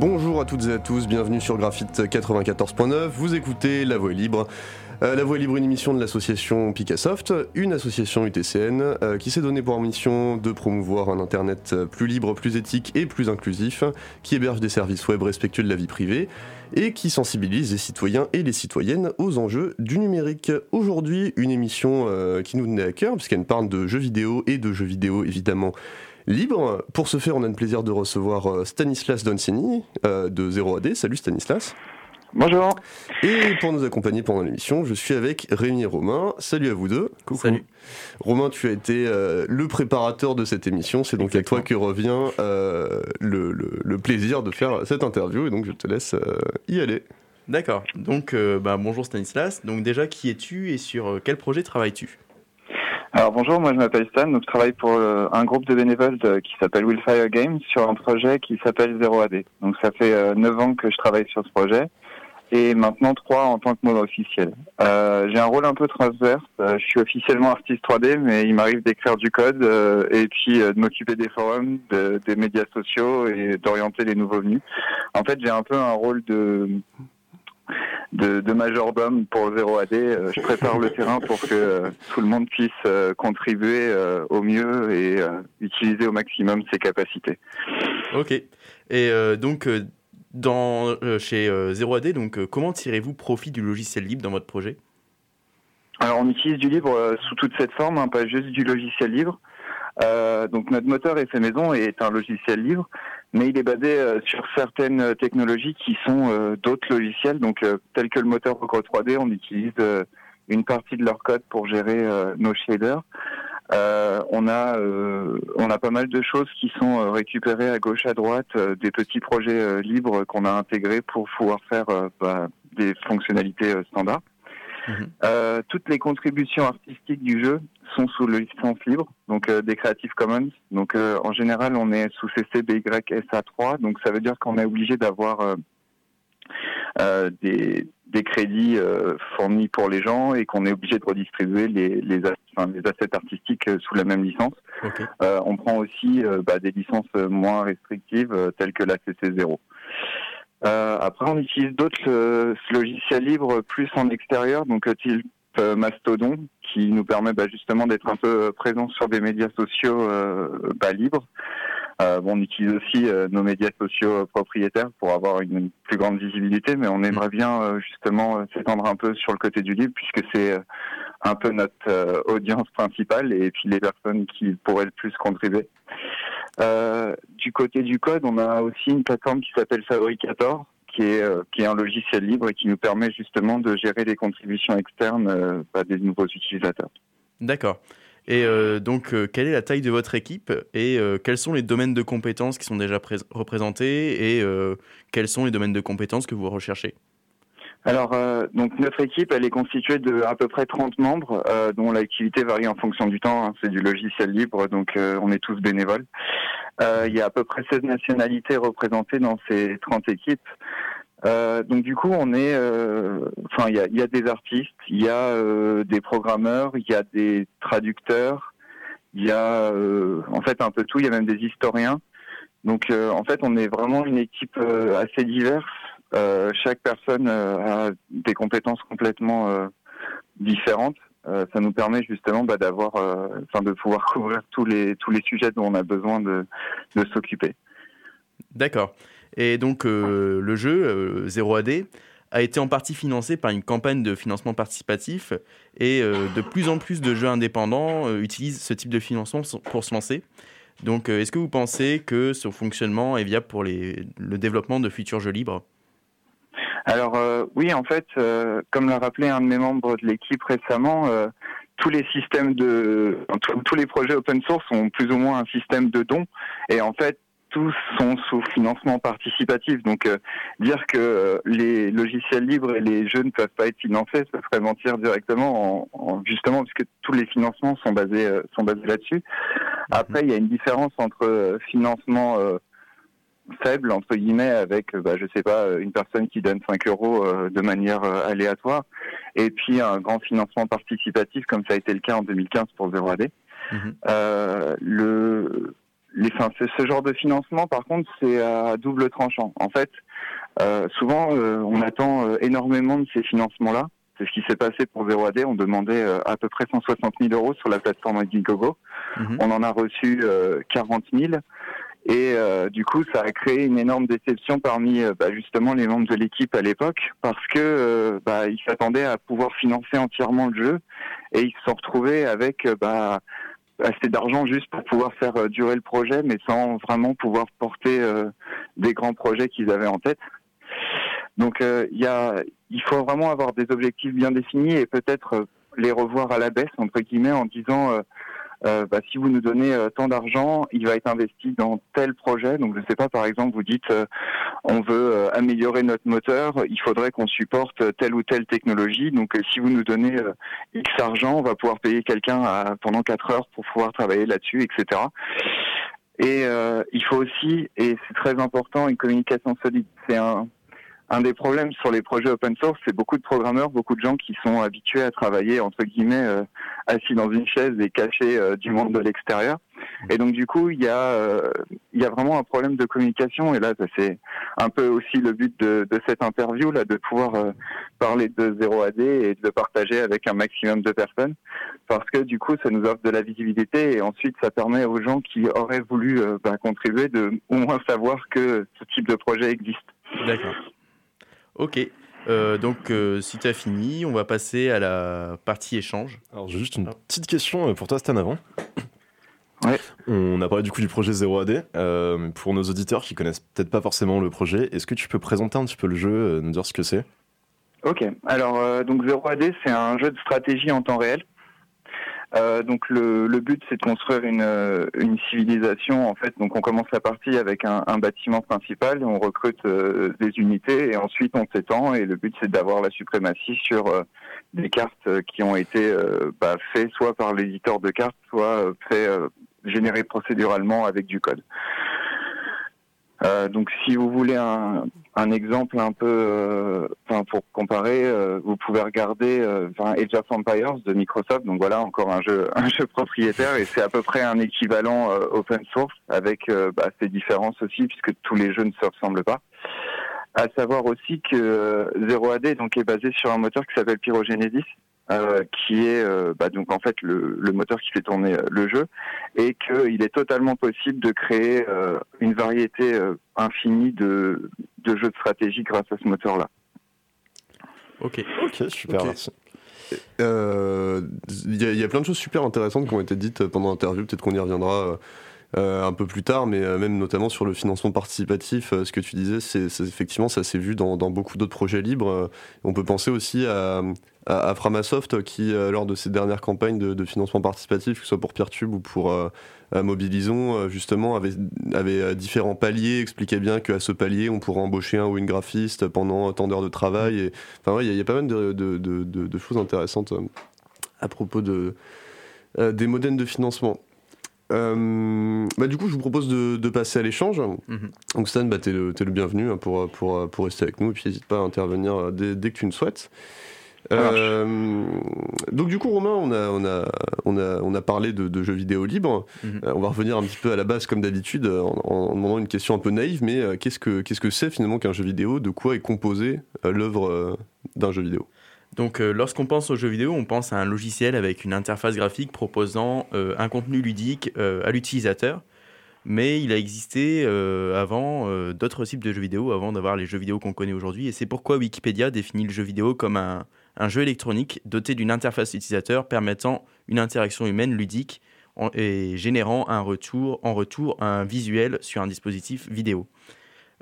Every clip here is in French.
Bonjour à toutes et à tous, bienvenue sur Graphite 94.9, vous écoutez La Voix libre. Euh, la Voix libre, une émission de l'association Picassoft, une association UTCN euh, qui s'est donnée pour mission de promouvoir un internet plus libre, plus éthique et plus inclusif, qui héberge des services web respectueux de la vie privée et qui sensibilise les citoyens et les citoyennes aux enjeux du numérique. Aujourd'hui, une émission euh, qui nous tenait à cœur puisqu'elle parle de jeux vidéo et de jeux vidéo évidemment libre. Pour ce faire, on a le plaisir de recevoir Stanislas Doncini de 0AD. Salut Stanislas. Bonjour. Et pour nous accompagner pendant l'émission, je suis avec Rémi et Romain. Salut à vous deux. Salut. Romain, tu as été euh, le préparateur de cette émission. C'est donc à toi que revient euh, le, plaisir de faire cette interview. Et donc je te laisse euh, y aller. D'accord. Donc bah, bonjour Stanislas. Donc déjà, qui es-tu et sur quel projet travailles-tu? Alors bonjour, moi je m'appelle Stan, donc je travaille pour un groupe de bénévoles qui s'appelle Willfire Games sur un projet qui s'appelle 0AD. Donc ça fait 9 ans que je travaille sur ce projet et maintenant trois en tant que mode officiel. Euh, j'ai un rôle un peu transverse. Euh, je suis officiellement artiste 3D, mais il m'arrive d'écrire du code euh, et puis euh, de m'occuper des forums, des médias sociaux et d'orienter les nouveaux venus. En fait, j'ai un peu un rôle de de, de majordome pour 0AD. je prépare le terrain pour que tout le monde puisse contribuer au mieux et utiliser au maximum ses capacités. Ok. Et donc, dans, euh, chez 0AD, euh, donc, euh, comment tirez-vous profit du logiciel libre dans votre projet? Alors, on utilise du libre sous toute cette forme, hein, pas juste du logiciel libre. donc, notre moteur effet maison est un logiciel libre, mais il est basé sur certaines technologies qui sont d'autres logiciels. Donc, tel que le moteur Procro 3D, on utilise une partie de leur code pour gérer nos shaders. Euh, on a euh, on a pas mal de choses qui sont euh, récupérées à gauche à droite, des petits projets libres qu'on a intégrés pour pouvoir faire bah, des fonctionnalités standards. Mhm. toutes les contributions artistiques du jeu sont sous le licence libre, donc des Creative Commons. Donc en général, on est sous CC BY SA3, donc ça veut dire qu'on est obligé d'avoir euh, des, des, crédits euh, fournis pour les gens et qu'on est obligé de redistribuer les, les, enfin, les assets artistiques euh, sous la même licence. on prend aussi bah, des licences moins restrictives telles que la CC0. Après, on utilise d'autres logiciels libres plus en extérieur, donc type Mastodon, qui nous permet bah, justement d'être un peu présent sur des médias sociaux bah, libres. Euh, bon, on utilise aussi euh, nos médias sociaux propriétaires pour avoir une, plus grande visibilité, mais on aimerait bien euh, justement s'étendre un peu sur le côté du libre, puisque c'est un peu notre audience principale et puis les personnes qui pourraient le plus contribuer. Du côté du code, on a aussi une plateforme qui s'appelle Fabricator, qui est, qui est un logiciel libre et qui nous permet justement de gérer les contributions externes bah, des nouveaux utilisateurs. D'accord. Et euh, donc, euh, quelle est la taille de votre équipe et euh, quels sont les domaines de compétences qui sont déjà représentés et quels sont les domaines de compétences que vous recherchez? Alors, donc notre équipe, elle est constituée de à peu près 30 membres, dont l'activité varie en fonction du temps. Hein. c'est du logiciel libre, donc on est tous bénévoles. il y a à peu près 16 nationalités représentées dans ces 30 équipes. Euh, donc du coup, on est, euh, enfin, il y a, y a, des artistes, il y a euh, des programmeurs, il y a des traducteurs, il y a en fait un peu tout. Il y a même des historiens. Donc en fait, on est vraiment une équipe assez diverse. Chaque personne a des compétences complètement différentes. ça nous permet justement bah, d'avoir, enfin, de pouvoir couvrir tous les tous les sujets dont on a besoin de, s'occuper. D'accord. Et donc euh, le jeu, 0AD, euh, a été en partie financé par une campagne de financement participatif et euh, de plus en plus de jeux indépendants utilisent ce type de financement pour se lancer. Donc est-ce que vous pensez que ce fonctionnement est viable pour le développement de futurs jeux libres? Alors oui, en fait, comme l'a rappelé un de mes membres de l'équipe récemment, tous les systèmes de tous les projets open source ont plus ou moins un système de dons et en fait tous sont sous financement participatif. Donc euh, dire que euh, les logiciels libres et les jeux ne peuvent pas être financés, ce serait mentir directement, en, justement puisque tous les financements sont basés euh, sont basés là-dessus. Après, il y a une différence entre financement faible entre guillemets avec bah, je sais pas une personne qui donne 5 euros de manière aléatoire et puis un grand financement participatif comme ça a été le cas en 2015 pour 0AD. Mhm. le les, ce genre de financement, par contre, c'est à double tranchant. En fait, euh, souvent, euh, on attend euh, énormément de ces financements-là. C'est ce qui s'est passé pour 0AD. On demandait à peu près 160 000 euros sur la plateforme Indiegogo. Mhm. On en a reçu 40 000. Et du coup, ça a créé une énorme déception parmi bah, justement les membres de l'équipe à l'époque, parce que bah, ils s'attendaient à pouvoir financer entièrement le jeu, et ils se sont retrouvés avec bah, assez d'argent juste pour pouvoir faire durer le projet, mais sans vraiment pouvoir porter des grands projets qu'ils avaient en tête. Donc euh, il y il faut vraiment avoir des objectifs bien définis et peut-être euh, les revoir à la baisse entre guillemets en disant euh, euh, bah, si vous nous donnez tant d'argent, il va être investi dans tel projet. Donc je ne sais pas, par exemple, vous dites on veut améliorer notre moteur, il faudrait qu'on supporte telle ou telle technologie. Donc si vous nous donnez X argent, on va pouvoir payer quelqu'un pendant 4 heures pour pouvoir travailler là-dessus, etc. Et il faut aussi, et c'est très important, une communication solide. C'est un un des problèmes sur les projets open source, c'est beaucoup de programmeurs, beaucoup de gens qui sont habitués à travailler entre guillemets euh, assis dans une chaise et cachés euh, du monde de l'extérieur. Et donc du coup, il y a euh, y a vraiment un problème de communication. Et là, c'est un peu aussi le but de, de cette interview là, de pouvoir parler de 0 AD et de partager avec un maximum de personnes, parce que du coup, ça nous offre de la visibilité et ensuite, ça permet aux gens qui auraient voulu bah, contribuer de au moins savoir que ce type de projet existe. D'accord. Ok. Euh, donc, euh, si tu as fini, on va passer à la partie échange. Alors, j'ai juste une petite question euh, pour toi, Stan, avant. Ouais. On a parlé du coup du projet 0AD. pour nos auditeurs qui connaissent peut-être pas forcément le projet, est-ce que tu peux présenter un petit peu le jeu, nous dire ce que c'est? Ok. Alors, donc 0AD, c'est un jeu de stratégie en temps réel. Euh, donc le, le but c'est de construire une, euh, une, civilisation en fait. Donc on commence la partie avec un, un bâtiment principal, on recrute euh, des unités et ensuite on s'étend et le but c'est d'avoir la suprématie sur des cartes qui ont été bah, faites soit par l'éditeur de cartes, soit fait générées procéduralement avec du code. Euh, donc, si vous voulez un, un exemple un peu, euh, enfin, pour comparer, euh, vous pouvez regarder enfin, Age of Empires de Microsoft. Donc voilà, encore un jeu, un jeu propriétaire, et c'est à peu près un équivalent open source avec bah, différences aussi, puisque tous les jeux ne se ressemblent pas. À savoir aussi que Zero AD donc est basé sur un moteur qui s'appelle Pyrogenesis, euh, qui est euh, bah, donc en fait le, le, moteur qui fait tourner euh, le jeu, et qu'il est totalement possible de créer une variété infinie de, de, jeux de stratégie grâce à ce moteur-là. Ok, ok, super, merci. Il y, y, a plein de choses super intéressantes qui ont été dites pendant l'interview, peut-être qu'on y reviendra. Euh, un peu plus tard, mais même notamment sur le financement participatif, ce que tu disais, c'est effectivement ça s'est vu dans, dans beaucoup d'autres projets libres. on peut penser aussi à, à, Framasoft qui, euh, lors de ses dernières campagnes de, financement participatif, que ce soit pour Peertube ou pour euh, Mobilisons, euh, justement, avait, avait différents paliers, expliquait bien qu'à ce palier, on pourrait embaucher un ou une graphiste pendant tant d'heures de travail. Et, enfin, il y, a pas mal de, de, choses intéressantes à propos de, des modèles de financement. bah, du coup, je vous propose de, passer à l'échange. Mm-hmm. Donc, Stan, bah, tu es, le bienvenu hein, pour, pour, pour, rester avec nous. Et puis, n'hésite pas à intervenir dès, dès, que tu le souhaites. Euh, donc du coup Romain, on a, on a, on a, on a parlé de, jeux vidéo libres. Mhm. Euh, on va revenir un petit peu à la base comme d'habitude en, demandant une question un peu naïve, mais euh, qu'est-ce que qu'est-ce que c'est finalement qu'un jeu vidéo? De quoi est composé l'œuvre d'un jeu vidéo? Donc lorsqu'on pense au jeu vidéo, on pense à un logiciel avec une interface graphique proposant un contenu ludique à l'utilisateur. Mais il a existé avant d'autres types de jeux vidéo, avant d'avoir les jeux vidéo qu'on connaît aujourd'hui. Et c'est pourquoi Wikipédia définit le jeu vidéo comme un, un jeu électronique doté d'une interface utilisateur permettant une interaction humaine ludique et générant en retour un visuel sur un dispositif vidéo.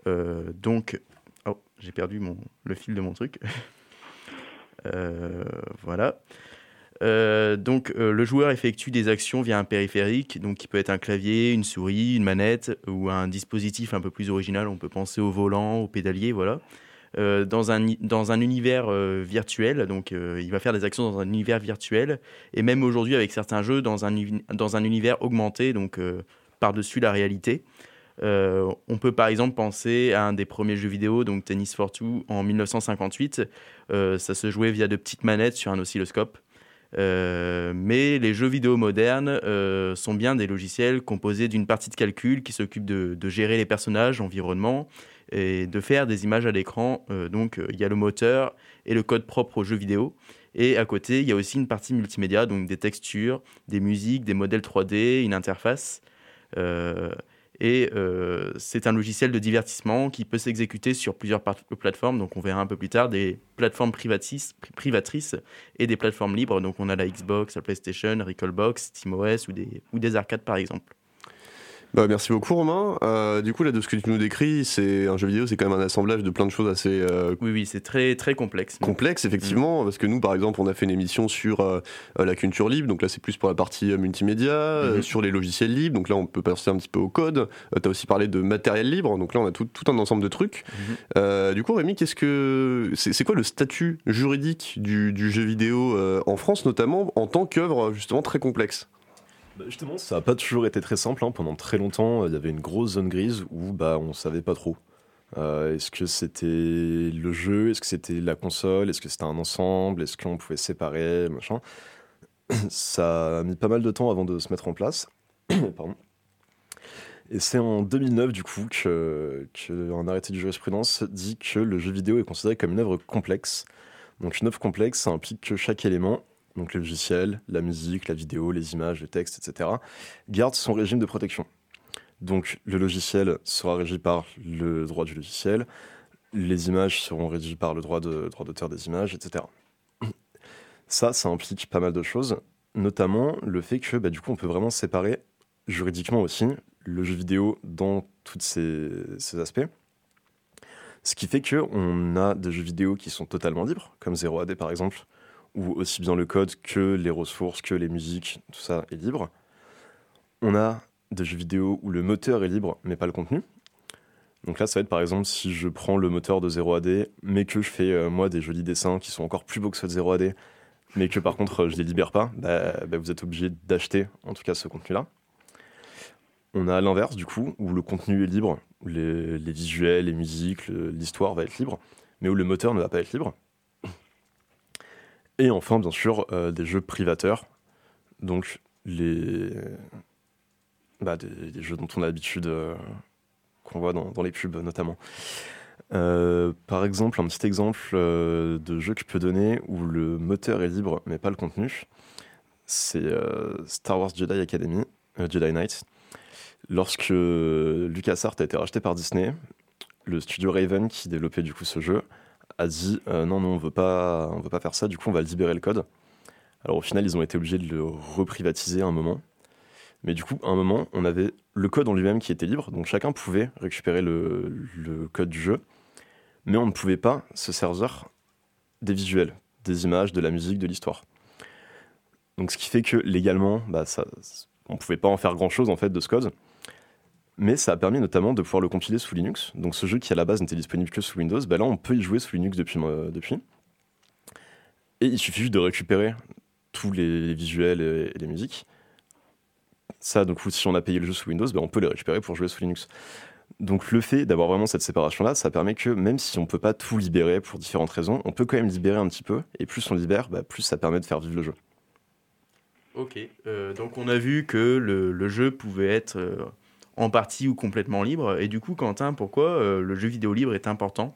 Euh, donc, oh, j'ai perdu le fil de mon truc. Euh, voilà. Euh, donc, le joueur effectue des actions via un périphérique, donc qui peut être un clavier, une souris, une manette ou un dispositif un peu plus original. On peut penser au volant, au pédalier, voilà. Euh, dans, un, dans un univers euh, virtuel. Donc, euh, il va faire des actions dans un univers virtuel. Et même aujourd'hui, avec certains jeux, dans un, dans un univers augmenté, donc par-dessus la réalité. on peut par exemple penser à un des premiers jeux vidéo, donc Tennis for Two, en 1958. ça se jouait via de petites manettes sur un oscilloscope. mais les jeux vidéo modernes sont bien des logiciels composés d'une partie de calcul qui s'occupe de, de, gérer les personnages, l'environnement, et de faire des images à l'écran. donc il y a le moteur et le code propre aux jeux vidéo. Et à côté, il y a aussi une partie multimédia, donc des textures, des musiques, des modèles 3D, une interface. Euh, et euh, c'est un logiciel de divertissement qui peut s'exécuter sur plusieurs plateformes. Donc on verra un peu plus tard des plateformes privatrices et des plateformes libres. Donc on a la Xbox, la PlayStation, Recalbox, SteamOS ou ou des arcades par exemple. Bah, merci beaucoup Romain. Euh, du coup là de ce que tu nous décris, c'est un jeu vidéo, c'est quand même un assemblage de plein de choses assez. Euh, oui oui, c'est très très complexe. Complexe effectivement, mm. parce que nous par exemple on a fait une émission sur euh, la culture libre, donc là c'est plus pour la partie multimédia, mm-hmm. sur les logiciels libres, donc là on peut passer un petit peu au code. tu as aussi parlé de matériel libre, donc là on a tout, tout un ensemble de trucs. Mm-hmm. du coup Rémi, qu'est-ce que c'est quoi le statut juridique du, du jeu vidéo en France notamment en tant qu'œuvre justement très complexe? Bah, justement, ça n'a pas toujours été très simple. Hein. Pendant très longtemps, il y avait une grosse zone grise où bah, on ne savait pas trop. Euh, est-ce que c'était le jeu? Est-ce que c'était la console? Est-ce que c'était un ensemble? Est-ce qu'on pouvait séparer? Machin Ça a mis pas mal de temps avant de se mettre en place. Et c'est en 2009, du coup, qu'un arrêté de jurisprudence dit que le jeu vidéo est considéré comme une œuvre complexe. Donc, une œuvre complexe, ça implique que chaque élément donc le logiciel, la musique, la vidéo, les images, le texte, etc., garde son régime de protection. Donc le logiciel sera régi par le droit du logiciel, les images seront régies par le droit d'auteur des images, etc. Ça, ça implique pas mal de choses, notamment le fait que bah, du coup on peut vraiment séparer juridiquement aussi le jeu vidéo dans tous ces, aspects. Ce qui fait qu'on a des jeux vidéo qui sont totalement libres, comme 0AD par exemple, où aussi bien le code que les ressources, que les musiques, tout ça est libre. On a des jeux vidéo où le moteur est libre, mais pas le contenu. Donc là, ça va être par exemple si je prends le moteur de 0AD, mais que je fais euh, moi des jolis dessins qui sont encore plus beaux que ceux de 0AD, mais que par contre je les libère pas, bah, bah, vous êtes obligé d'acheter en tout cas ce contenu-là. On a l'inverse du coup, où le contenu est libre, les, les visuels, les musiques, l'histoire va être libre, mais où le moteur ne va pas être libre. Et enfin, bien sûr, euh, des jeux privateurs. Donc, les. Bah, des, jeux dont on a l'habitude, euh, qu'on voit dans, les pubs notamment. Euh, par exemple, un petit exemple de jeu que je peux donner où le moteur est libre mais pas le contenu, c'est Star Wars Jedi Academy, Jedi Knight. Lorsque LucasArts a été racheté par Disney, le studio Raven qui développait du coup ce jeu a dit euh, non, non, on veut pas, on veut pas faire ça, du coup on va libérer le code. Alors au final, ils ont été obligés de le reprivatiser un moment. Mais du coup, à un moment, on avait le code en lui-même qui était libre, donc chacun pouvait récupérer le, le, code du jeu, mais on ne pouvait pas se servir des visuels, des images, de la musique, de l'histoire. Donc ce qui fait que légalement, bah, ça, on pouvait pas en faire grand-chose en fait de ce code mais ça a permis notamment de pouvoir le compiler sous Linux. Donc ce jeu qui à la base n'était disponible que sous Windows, bah là on peut y jouer sous Linux depuis. Euh, depuis. Et il suffit juste de récupérer tous les, visuels et, les musiques. Ça, donc si on a payé le jeu sous Windows, bah, on peut les récupérer pour jouer sous Linux. Donc le fait d'avoir vraiment cette séparation-là, ça permet que même si on ne peut pas tout libérer pour différentes raisons, on peut quand même libérer un petit peu, et plus on libère, bah, plus ça permet de faire vivre le jeu. Ok, euh, donc on a vu que le, le jeu pouvait être euh, en partie ou complètement libre. Et du coup, Quentin, pourquoi euh, le jeu vidéo libre est important?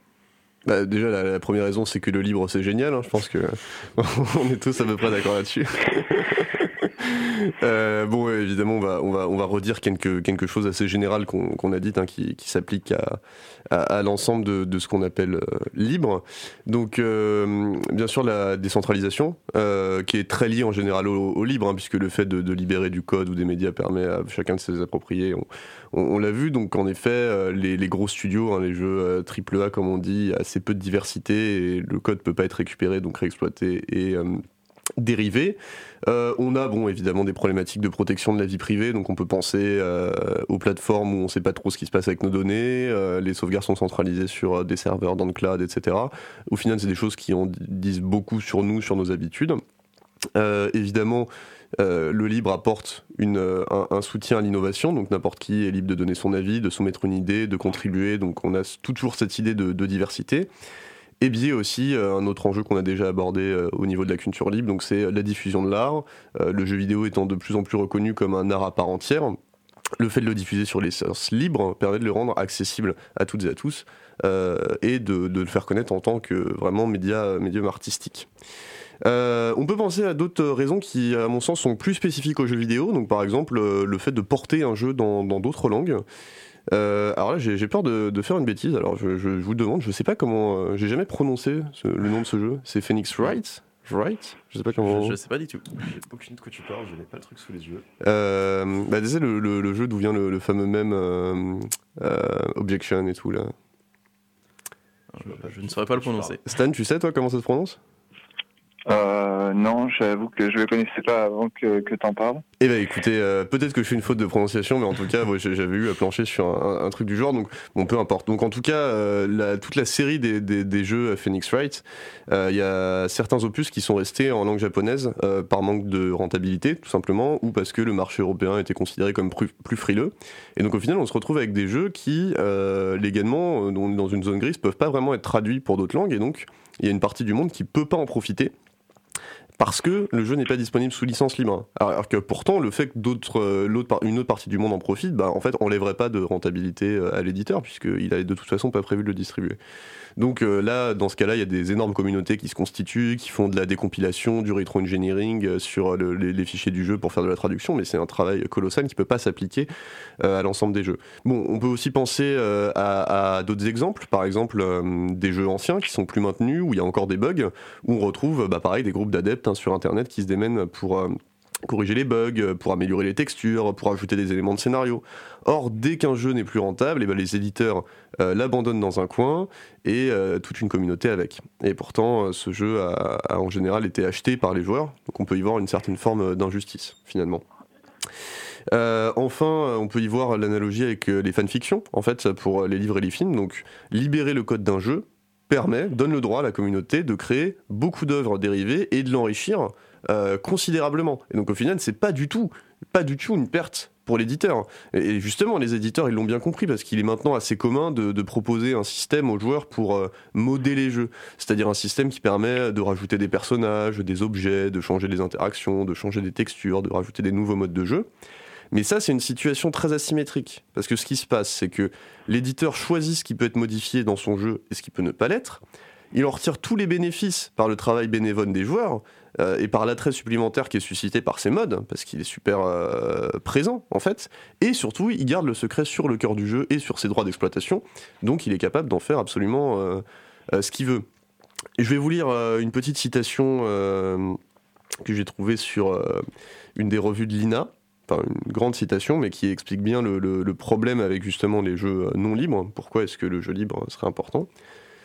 Bah, déjà, la, première raison, c'est que le libre, c'est génial. Hein. Je pense que on est tous à peu près d'accord là-dessus. Euh, bon, évidemment, on va, redire quelque, chose assez général qu'on a dit, hein, qui, s'applique à, l'ensemble de, ce qu'on appelle euh, libre. Donc, euh, bien sûr, la décentralisation, qui est très liée en général au, libre, hein, puisque le fait de, libérer du code ou des médias permet à chacun de se approprier. On, l'a vu, donc en effet, les, gros studios, hein, les jeux AAA, comme on dit, assez peu de diversité et le code peut pas être récupéré, donc réexploité dérivés. Euh, on a bon évidemment des problématiques de protection de la vie privée, donc on peut penser euh, aux plateformes où on ne sait pas trop ce qui se passe avec nos données, euh, les sauvegardes sont centralisées sur des serveurs dans le cloud, etc. Au final, c'est des choses qui en disent beaucoup sur nous, sur nos habitudes. évidemment, le libre apporte un, soutien à l'innovation, donc n'importe qui est libre de donner son avis, de soumettre une idée, de contribuer, donc on a toujours cette idée de diversité. Et biais aussi, un autre enjeu qu'on a déjà abordé au niveau de la culture libre, donc c'est la diffusion de l'art, le jeu vidéo étant de plus en plus reconnu comme un art à part entière. Le fait de le diffuser sur les sources libres permet de le rendre accessible à toutes et à tous et de, le faire connaître en tant que vraiment média, médium artistique. Euh, on peut penser à d'autres raisons qui, à mon sens, sont plus spécifiques aux jeux vidéo. Donc, par exemple, euh, le fait de porter un jeu dans d'autres langues. Euh, alors là, j'ai peur de, faire une bêtise. Alors, je, vous demande, je sais pas comment. j'ai jamais prononcé le nom de ce jeu. C'est Phoenix Wright? Right Je sais pas comment. Je, sais pas du tout. J'ai aucune de quoi tu parles, je n'ai pas le truc sous les yeux. Euh, bah, le, jeu d'où vient le, fameux même Objection et tout là. Je, je ne saurais pas le prononcer. Stan, tu sais toi comment ça se prononce? Euh, non, j'avoue que je le connaissais pas avant que, que t'en parles. Eh ben écoutez, euh, peut-être que je fais une faute de prononciation, mais en tout cas, j'avais eu à plancher sur un, truc du genre, donc bon, peu importe. Donc en tout cas, euh, toute la série des, jeux Phoenix Wright, euh, il y a certains opus qui sont restés en langue japonaise par manque de rentabilité, tout simplement, ou parce que le marché européen était considéré comme plus, plus frileux. Et donc au final, on se retrouve avec des jeux qui, légalement, dans une zone grise, peuvent pas vraiment être traduits pour d'autres langues, et donc il y a une partie du monde qui peut pas en profiter parce que le jeu n'est pas disponible sous licence libre. Alors que pourtant, le fait que d'autres, euh, une autre partie du monde en profite, bah, en fait, enlèverait pas de rentabilité euh, à l'éditeur, puisqu'il a de toute façon pas prévu de le distribuer. Donc euh, là, dans ce cas-là, il y a des énormes communautés qui se constituent, qui font de la décompilation, du rétro-engineering euh, sur les, fichiers du jeu pour faire de la traduction, mais c'est un travail colossal qui ne peut pas s'appliquer euh, à l'ensemble des jeux. Bon, on peut aussi penser à, d'autres exemples, par exemple des jeux anciens qui sont plus maintenus, où il y a encore des bugs, où on retrouve, bah, pareil, des groupes d'adeptes hein, sur Internet qui se démènent pour corriger les bugs, pour améliorer les textures, pour ajouter des éléments de scénario. Or, dès qu'un jeu n'est plus rentable, eh ben, les éditeurs euh, l'abandonnent dans un coin et euh, toute une communauté avec. Et pourtant, euh, ce jeu a, en général été acheté par les joueurs, donc on peut y voir une certaine forme d'injustice finalement. enfin, on peut y voir l'analogie avec les fanfictions, en fait, pour les livres et les films. Donc, libérer le code d'un jeu permet, donne le droit à la communauté de créer beaucoup d'œuvres dérivées et de l'enrichir euh, considérablement. Et donc au final, c'est pas du tout, pas du tout une perte pour l'éditeur. Et justement, les éditeurs, ils l'ont bien compris parce qu'il est maintenant assez commun de, proposer un système aux joueurs pour euh, modéler les jeux. C'est-à-dire un système qui permet de rajouter des personnages, des objets, de changer des interactions, de changer des textures, de rajouter des nouveaux modes de jeu. Mais ça, c'est une situation très asymétrique. Parce que ce qui se passe, c'est que l'éditeur choisit ce qui peut être modifié dans son jeu et ce qui peut ne pas l'être. Il en retire tous les bénéfices par le travail bénévole des joueurs, euh, et par l'attrait supplémentaire qui est suscité par ces modes, parce qu'il est super euh, présent en fait, et surtout il garde le secret sur le cœur du jeu et sur ses droits d'exploitation, donc il est capable d'en faire absolument euh, ce qu'il veut. Je vais vous lire une petite citation que j'ai trouvée sur une des revues de l'INA, enfin une grande citation, mais qui explique bien le problème avec justement les jeux non libres, pourquoi est-ce que le jeu libre serait important?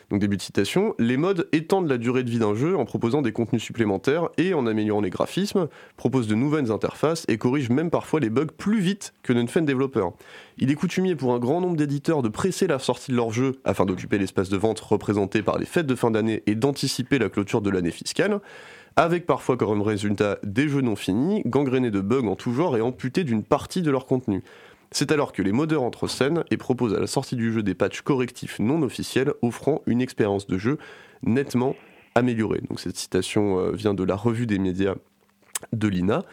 Donc début de citation, les modes étendent la durée de vie d'un jeu en proposant des contenus supplémentaires et en améliorant les graphismes, proposent de nouvelles interfaces et corrigent même parfois les bugs plus vite que ne fait un développeur. Il est coutumier pour un grand nombre d'éditeurs de presser la sortie de leur jeu afin d'occuper l'espace de vente représenté par les fêtes de fin d'année et d'anticiper la clôture de l'année fiscale avec parfois comme résultat des jeux non finis, gangrénés de bugs en tout genre et amputés d'une partie de leur contenu. C'est alors que les modeurs entrent en scène et proposent à la sortie du jeu des patchs correctifs non officiels offrant une expérience de jeu nettement améliorée. Cette citation euh, vient de la revue des médias de l'INA.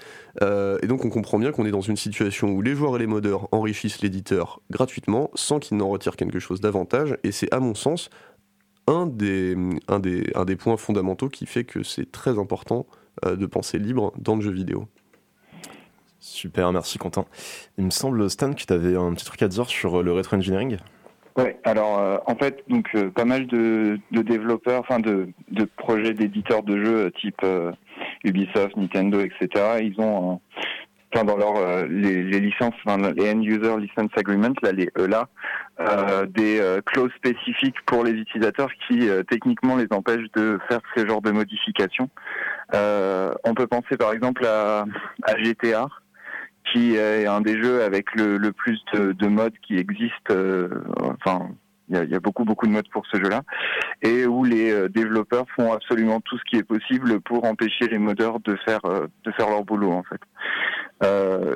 Euh, et donc on comprend bien qu'on est dans une situation où les joueurs et les modeurs enrichissent l'éditeur gratuitement sans qu'il n'en retire quelque chose d'avantage. Et c'est à mon sens un des points fondamentaux qui fait que c'est très important euh, de penser libre dans le jeu vidéo. Super, merci Quentin. Il me semble, Stan, que tu avais un petit truc à dire sur euh, le rétro engineering? Oui, alors euh, en fait, donc euh, pas mal de, développeurs, enfin de, projets d'éditeurs de jeux type Ubisoft, Nintendo, etc. Ils ont, enfin dans leur les, licences, les end user license agreements, là les ELA, des clauses spécifiques pour les utilisateurs qui techniquement les empêchent de faire ce genre de modifications. on peut penser par exemple à GTA qui est un des jeux avec le, plus de, de, modes qui existent. Euh, enfin, il y a, beaucoup beaucoup de modes pour ce jeu-là, et où les euh, développeurs font absolument tout ce qui est possible pour empêcher les modeurs de faire euh, de faire leur boulot en fait.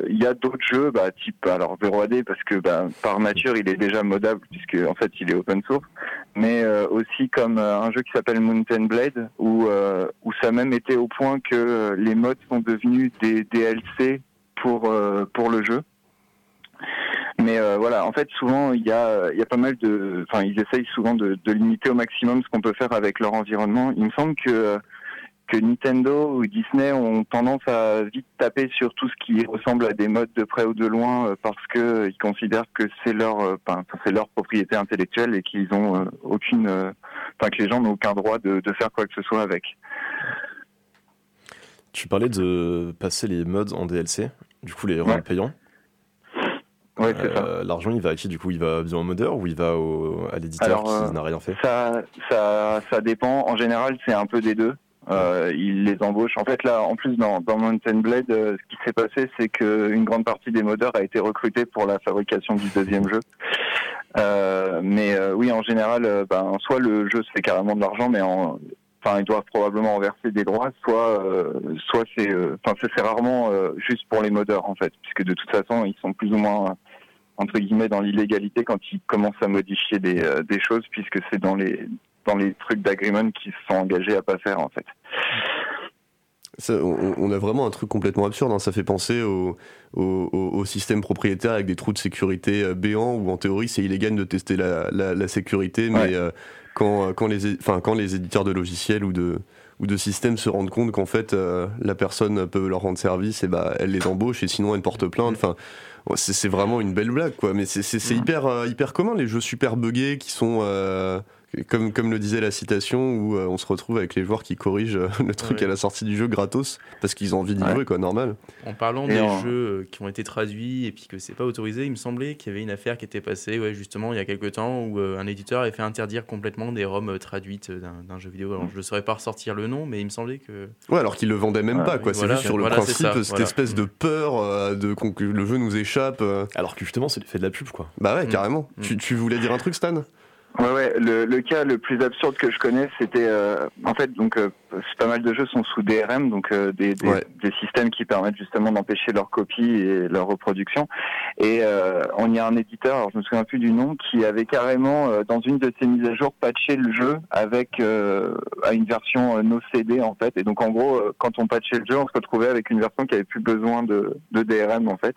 Il y a d'autres jeux, bah, type alors 0AD parce que bah, par nature il est déjà modable puisque en fait il est open source, mais aussi comme un jeu qui s'appelle Mountain Blade où où ça même été au point que les modes sont devenus des DLC pour euh, pour le jeu. Mais euh, voilà, en fait, souvent il y a y a pas mal de, enfin ils essayent souvent de, limiter au maximum ce qu'on peut faire avec leur environnement. Il me semble que que Nintendo ou Disney ont tendance à vite taper sur tout ce qui ressemble à des modes de près ou de loin euh, parce que ils considèrent que c'est leur, enfin, c'est leur propriété intellectuelle et qu'ils ont aucune, enfin que les gens n'ont aucun droit de, de faire quoi que ce soit avec. Tu parlais de passer les mods en DLC, du coup les Ouais. payants. Ouais, ça. Euh, L'argent, il va à qui du coup? Il va bien au modeur ou il va au- à l'éditeur qui euh, n'a rien fait? Ça, ça, ça dépend. En général, c'est un peu des deux. Euh, ils les embauchent. En fait, là, en plus, dans, dans Mountain Blade, euh, ce qui s'est passé, c'est qu'une grande partie des modeurs a été recrutée pour la fabrication du deuxième jeu. Euh, mais oui, en général, ben, soit le jeu se fait carrément de l'argent, mais en, enfin, ils doivent probablement en verser des droits, soit, euh, soit c'est, euh, enfin, c'est rarement euh, juste pour les modeurs, en fait, puisque de toute façon, ils sont plus ou moins entre guillemets dans l'illégalité quand ils commencent à modifier des, euh, des choses puisque c'est dans les dans les trucs d'agreement qu'ils se sont engagés à pas faire en fait. Ça, on, on a vraiment un truc complètement absurde. hein. Ça fait penser au, au, au- au système propriétaire avec des trous de sécurité euh, béants où en théorie c'est illégal de tester la, la, la sécurité, mais Ouais. euh, quand, quand, les, é- enfin, quand les éditeurs de logiciels ou de, ou de systèmes se rendent compte qu'en fait euh, la personne peut leur rendre service, et bah, elle les embauche et sinon elle porte plainte. Enfin, c'est vraiment une belle blague quoi. Mais c'est- hyper, euh, hyper commun les jeux super buggés qui sont. Comme, comme le disait la citation, où euh, on se retrouve avec les joueurs qui corrigent euh, le truc Ouais. à la sortie du jeu gratos parce qu'ils ont envie d'y Ouais. jouer, quoi, normal. En parlant Et des en- jeux euh, qui ont été traduits et puis que c'est pas autorisé, il me semblait qu'il y avait une affaire qui était passée, ouais, justement, il y a quelques temps, où euh, un éditeur avait fait interdire complètement des ROM traduites d'un jeu vidéo. Alors, je ne saurais pas ressortir le nom, mais il me semblait que. Ouais, alors qu'ils le vendaient même pas, quoi. c'est voilà, juste sur le voilà, principe, cette voilà. espèce de Mm. peur euh, de qu'on- que le jeu nous échappe. euh. Alors que justement, c'est fait de la pub, quoi. Bah ouais, Mm. carrément. Mm. Tu, tu voulais dire un truc, Stan? Ouais ouais, le, le cas le plus absurde que je connais, c'était euh, en fait donc euh, pas mal de jeux sont sous DRM donc euh, des, des, Ouais. des systèmes qui permettent justement d'empêcher leur copie et leur reproduction. Et euh, on y a un éditeur, alors je me souviens plus du nom, qui avait carrément euh, dans une de ses mises à jour patché le jeu avec euh, à une version no CD en fait. Et donc en gros, quand on patchait le jeu, on se retrouvait avec une version qui avait plus besoin de, de DRM en fait,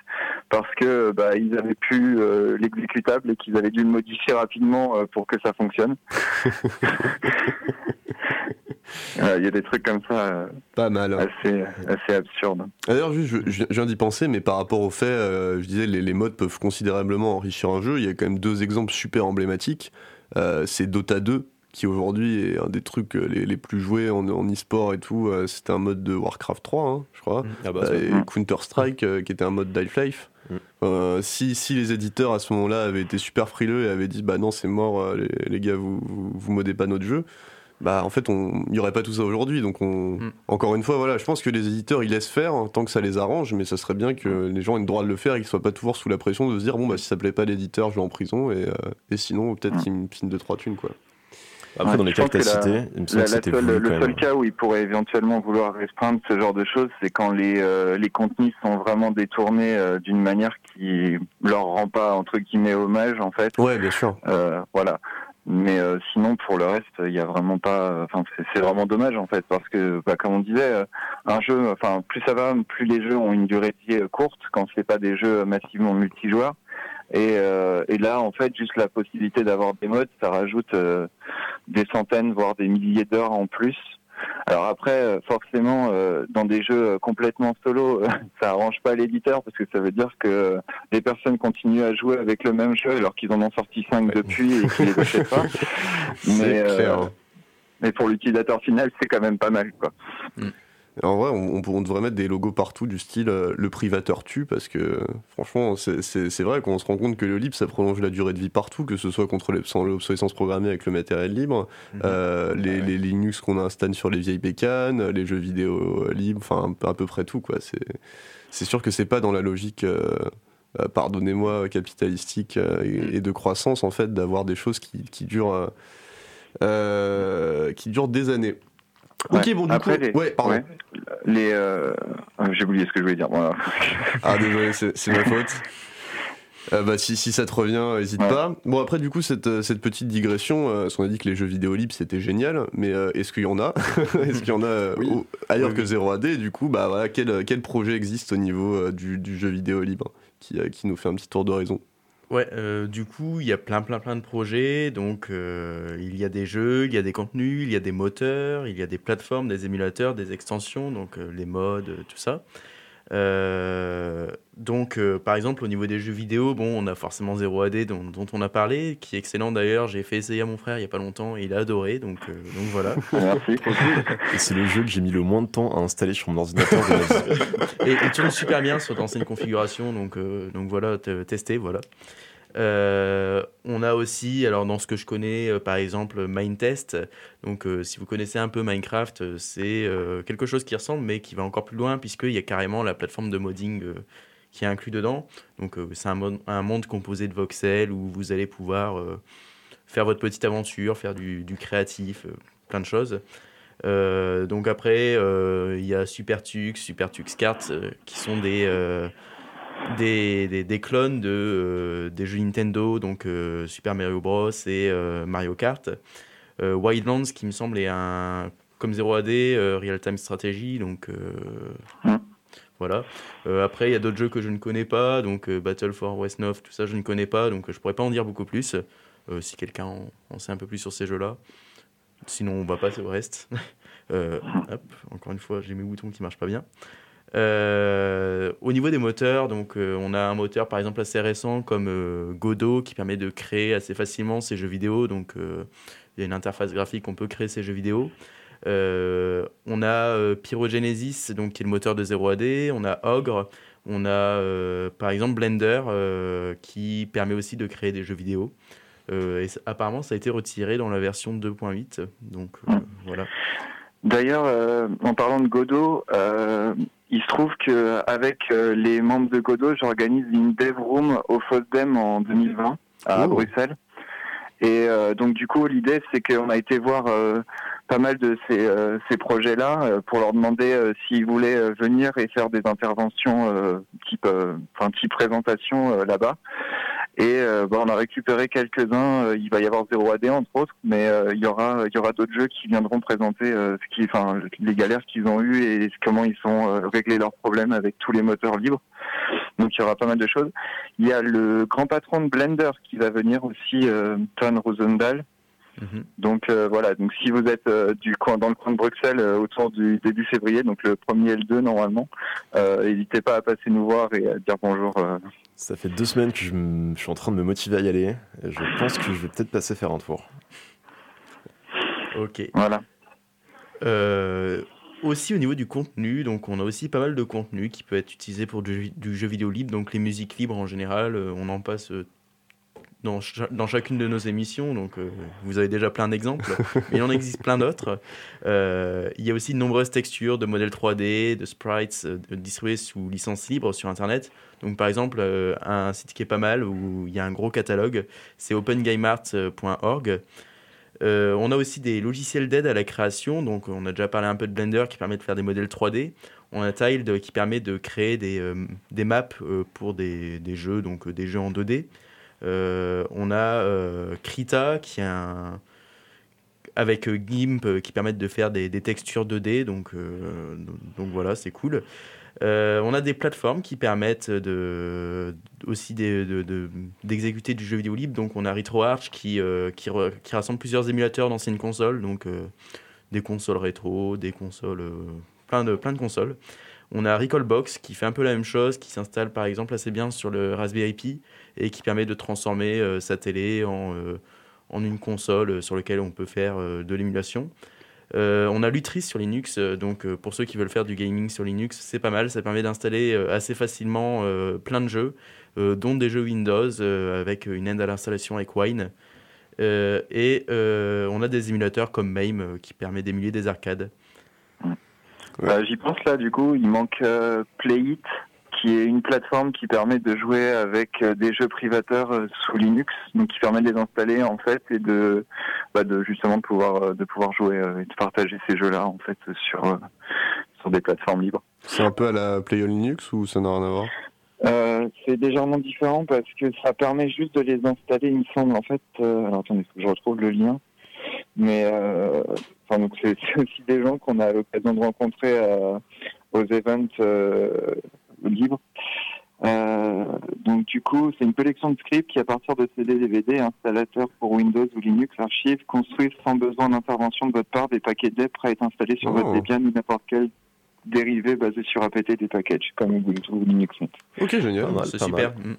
parce que bah, ils avaient plus euh, l'exécutable et qu'ils avaient dû le modifier rapidement euh, pour que ça fonctionne. Euh, Il y a des trucs comme ça euh, Pas mal. assez assez absurdes. D'ailleurs, juste, je, je- je viens d'y penser, mais par rapport au fait, euh, je disais, les, les modes peuvent considérablement enrichir un jeu. Il y a quand même deux exemples super emblématiques. Euh, c'est Dota 2, qui aujourd'hui est un des trucs les, les plus joués en, en e-sport et tout. Euh, C'était un mode de Warcraft 3, hein, je crois. Ah bah, Euh, et Mm. Counter-Strike, euh, qui était un mode Life. Mm. Euh, si, si les éditeurs à ce moment-là avaient été super frileux et avaient dit bah non c'est mort euh, les, les gars vous, vous, vous modez pas notre jeu bah en fait on il y aurait pas tout ça aujourd'hui donc on Mm. encore une fois voilà je pense que les éditeurs ils laissent faire hein, tant que ça les arrange mais ça serait bien que les gens aient le droit de le faire et qu'ils soient pas toujours sous la pression de se dire bon bah si ça plaît pas l'éditeur je vais en prison et, euh, et sinon peut-être Mm. qu'il me signe deux trois thunes quoi Après, Ouais, dans les cas que tu as cités, il me semble La, que la c'était seule- voulu le quand seul même. cas où ils pourraient éventuellement vouloir restreindre ce genre de choses, c'est quand les, euh, les contenus sont vraiment détournés euh, d'une manière qui leur rend pas entre guillemets hommage en fait. ouais bien sûr Euh, voilà. Mais euh, sinon, pour le reste, il y a vraiment pas. Enfin, c'est- c'est vraiment dommage en fait, parce que, bah, comme on disait, euh, un jeu, enfin, plus ça va, plus les jeux ont une durée de vie euh, courte quand c'est pas des jeux massivement multijoueurs. Et, euh, et là, en fait, juste la possibilité d'avoir des modes, ça rajoute euh, des centaines, voire des milliers d'heures en plus. Alors après, euh, forcément, euh, dans des jeux complètement solo, ça arrange pas l'éditeur parce que ça veut dire que les personnes continuent à jouer avec le même jeu alors qu'ils en ont sorti 5 depuis et qu'ils les achètent pas. Mais, clair mais pour l'utilisateur final, c'est quand même pas mal, quoi. En vrai, on, on- devrait mettre des logos partout du style euh, le privateur tue parce que franchement, c'est- vrai qu'on se rend compte que le libre ça prolonge la durée de vie partout, que ce soit contre l'obsolescence programmée avec le matériel libre, Mhm. euh, les, Ouais. les Linux qu'on installe sur les vieilles bécanes, les jeux vidéo euh, libres, enfin à peu près tout quoi. C'est sûr que c'est pas dans la logique. euh, Pardonnez-moi, capitalistique euh, et, et de croissance en fait, d'avoir des choses qui, qui durent, qui durent des années. Ok, Ouais. bon, du Après, coup, les- ouais, pardon. ouais. les, j'ai oublié ce que je voulais dire. Voilà. ah désolé, c'est ma faute. Euh, bah, si, si ça te revient, n'hésite pas. Bon, après, du coup, cette, euh, cette petite digression, euh, on a dit que les jeux vidéo libres c'était génial, mais est-ce qu'il y en a? Est-ce qu'il y en a ailleurs que 0AD Du coup, bah voilà, quel, quel projet existe au niveau du, du, jeu vidéo libre qui, qui nous fait un petit tour d'horizon? Ouais, du coup, il y a plein, plein, plein de projets. Donc, il y a des jeux, il y a des contenus, il y a des moteurs, il y a des plateformes, des émulateurs, des extensions, donc les modes, tout ça. Euh, donc, euh, par exemple, au niveau des jeux vidéo, bon, on a forcément 0AD dont, dont on a parlé, qui est excellent d'ailleurs. J'ai fait essayer à mon frère il y a pas longtemps et il a adoré, donc, euh, donc voilà. Merci. et c'est le jeu que j'ai mis le moins de temps à installer sur mon ordinateur de et il tourne super bien sur l'ancienne configuration, donc, donc voilà, tester, voilà. Euh, on a aussi, alors dans ce que je connais, euh, par exemple, Mindtest. Donc, euh, si vous connaissez un peu Minecraft, c'est quelque chose qui ressemble, mais qui va encore plus loin, puisqu'il y a carrément la plateforme de modding qui est inclus dedans. Donc, c'est un, monde composé de voxels où vous allez pouvoir faire votre petite aventure, faire du, du créatif, plein de choses. donc, après, il y a SuperTux, SuperTux Cards, qui sont des des, des, clones de, euh, des jeux Nintendo, donc euh, Super Mario Bros. et euh, Mario Kart. Wildlands, qui me semble est un, comme 0AD, Real-Time Strategy, donc voilà. après, il y a d'autres jeux que je ne connais pas, donc Battle for West North, tout ça, je ne connais pas, donc je pourrais pas en dire beaucoup plus. si quelqu'un en, sait un peu plus sur ces jeux-là. Sinon, on va passer au reste. hop, encore une fois, j'ai mes boutons qui marchent pas bien. Euh, au niveau des moteurs, donc euh, on a un moteur par exemple assez récent comme euh, Godot qui permet de créer assez facilement ses jeux vidéo. Donc il y a une interface graphique, on peut créer ses jeux vidéo. on a Pyrogenesis, donc qui est le moteur de 0AD. On a Ogre. On a par exemple Blender qui permet aussi de créer des jeux vidéo. et apparemment, ça a été retiré dans la version 2.8. Donc voilà. D'ailleurs, en parlant de Godot, il se trouve que avec euh, les membres de Godot, j'organise une dev room au FOSDEM en 2020 à Bruxelles. Et euh, donc du coup, l'idée c'est qu'on a été voir euh, pas mal de ces, ces projets-là pour leur demander s'ils voulaient venir et faire des interventions type, enfin type présentation là-bas. Et euh, bah, on a récupéré quelques-uns. Euh, il va y avoir 0AD entre autres, mais euh, il y aura il y aura d'autres jeux qui viendront présenter ce qui, enfin, les galères qu'ils ont eues et comment ils sont réglés leurs problèmes avec tous les moteurs libres. Donc il y aura pas mal de choses. Il y a le grand patron de Blender qui va venir aussi, Ton Rosendahl. Mhm. Donc voilà, donc si vous êtes du coin, dans le coin de Bruxelles autour du début février, donc le 1er et le 2 normalement, n'hésitez pas à passer nous voir et à dire bonjour ça fait deux semaines que je, suis en train de me motiver à y aller. Et je pense que je vais peut-être passer faire un tour. Ok. Voilà. Euh, aussi au niveau du contenu, donc on a aussi pas mal de contenu qui peut être utilisé pour du, jeu vidéo libre, donc les musiques libres en général, euh, on en passe euh, dans, chacune de nos émissions, donc vous avez déjà plein d'exemples, mais il en existe plein d'autres. il y a aussi de nombreuses textures de modèles 3D, de sprites distribués sous licence libre sur Internet. Donc par exemple, euh, un site qui est pas mal où il y a un gros catalogue, c'est opengamart.org. Euh, on a aussi des logiciels d'aide à la création. Donc on a déjà parlé un peu de Blender qui permet de faire des modèles 3D. On a Tiled qui permet de créer des, euh, maps pour des, jeux, donc des jeux en 2D. On a Krita qui est un avec GIMP qui permettent de faire des, textures 2D. Donc, donc voilà, c'est cool. Euh, on a des plateformes qui permettent de, aussi d'exécuter du jeu vidéo libre. Donc on a RetroArch qui, euh, qui, rassemble plusieurs émulateurs d'anciennes consoles, donc euh, des consoles rétro, des consoles, plein, de, plein de consoles. On a Recallbox qui fait un peu la même chose, qui s'installe par exemple assez bien sur le Raspberry Pi et qui permet de transformer sa télé en, en une console sur laquelle on peut faire de l'émulation. Euh, on a Lutris sur Linux, euh, donc euh, pour ceux qui veulent faire du gaming sur Linux, c'est pas mal. Ça permet d'installer assez facilement plein de jeux, dont des jeux Windows avec une aide à l'installation avec Wine. et on a des émulateurs comme MAME qui permet d'émuler des arcades. J'y pense là, du coup, il manque Playit qui est une plateforme qui permet de jouer avec euh, des jeux privateurs euh, sous Linux, donc qui permet de les installer en fait et de, bah de justement de pouvoir euh, de pouvoir jouer et de partager ces jeux-là en fait sur sur des plateformes libres. C'est un peu à la Play on Linux ou ça n'a rien à voir? Euh, c'est légèrement différent parce que ça permet juste de les installer, il me semble. En fait, euh, alors attendez, faut que je retrouve le lien. Mais euh, enfin, donc c'est aussi des gens qu'on a l'occasion de rencontrer aux events libres. Euh, donc du coup, c'est une collection de scripts qui, à partir de CD, DVD, installateurs pour Windows ou Linux, archives, construisent sans besoin d'intervention de votre part des paquets DEP prêts à être installés sur Oh. votre Debian ou n'importe quel dérivé basé sur APT des packages, comme Ubuntu ou Linux Mint. Ok, génial. C'est super. mal. Mm.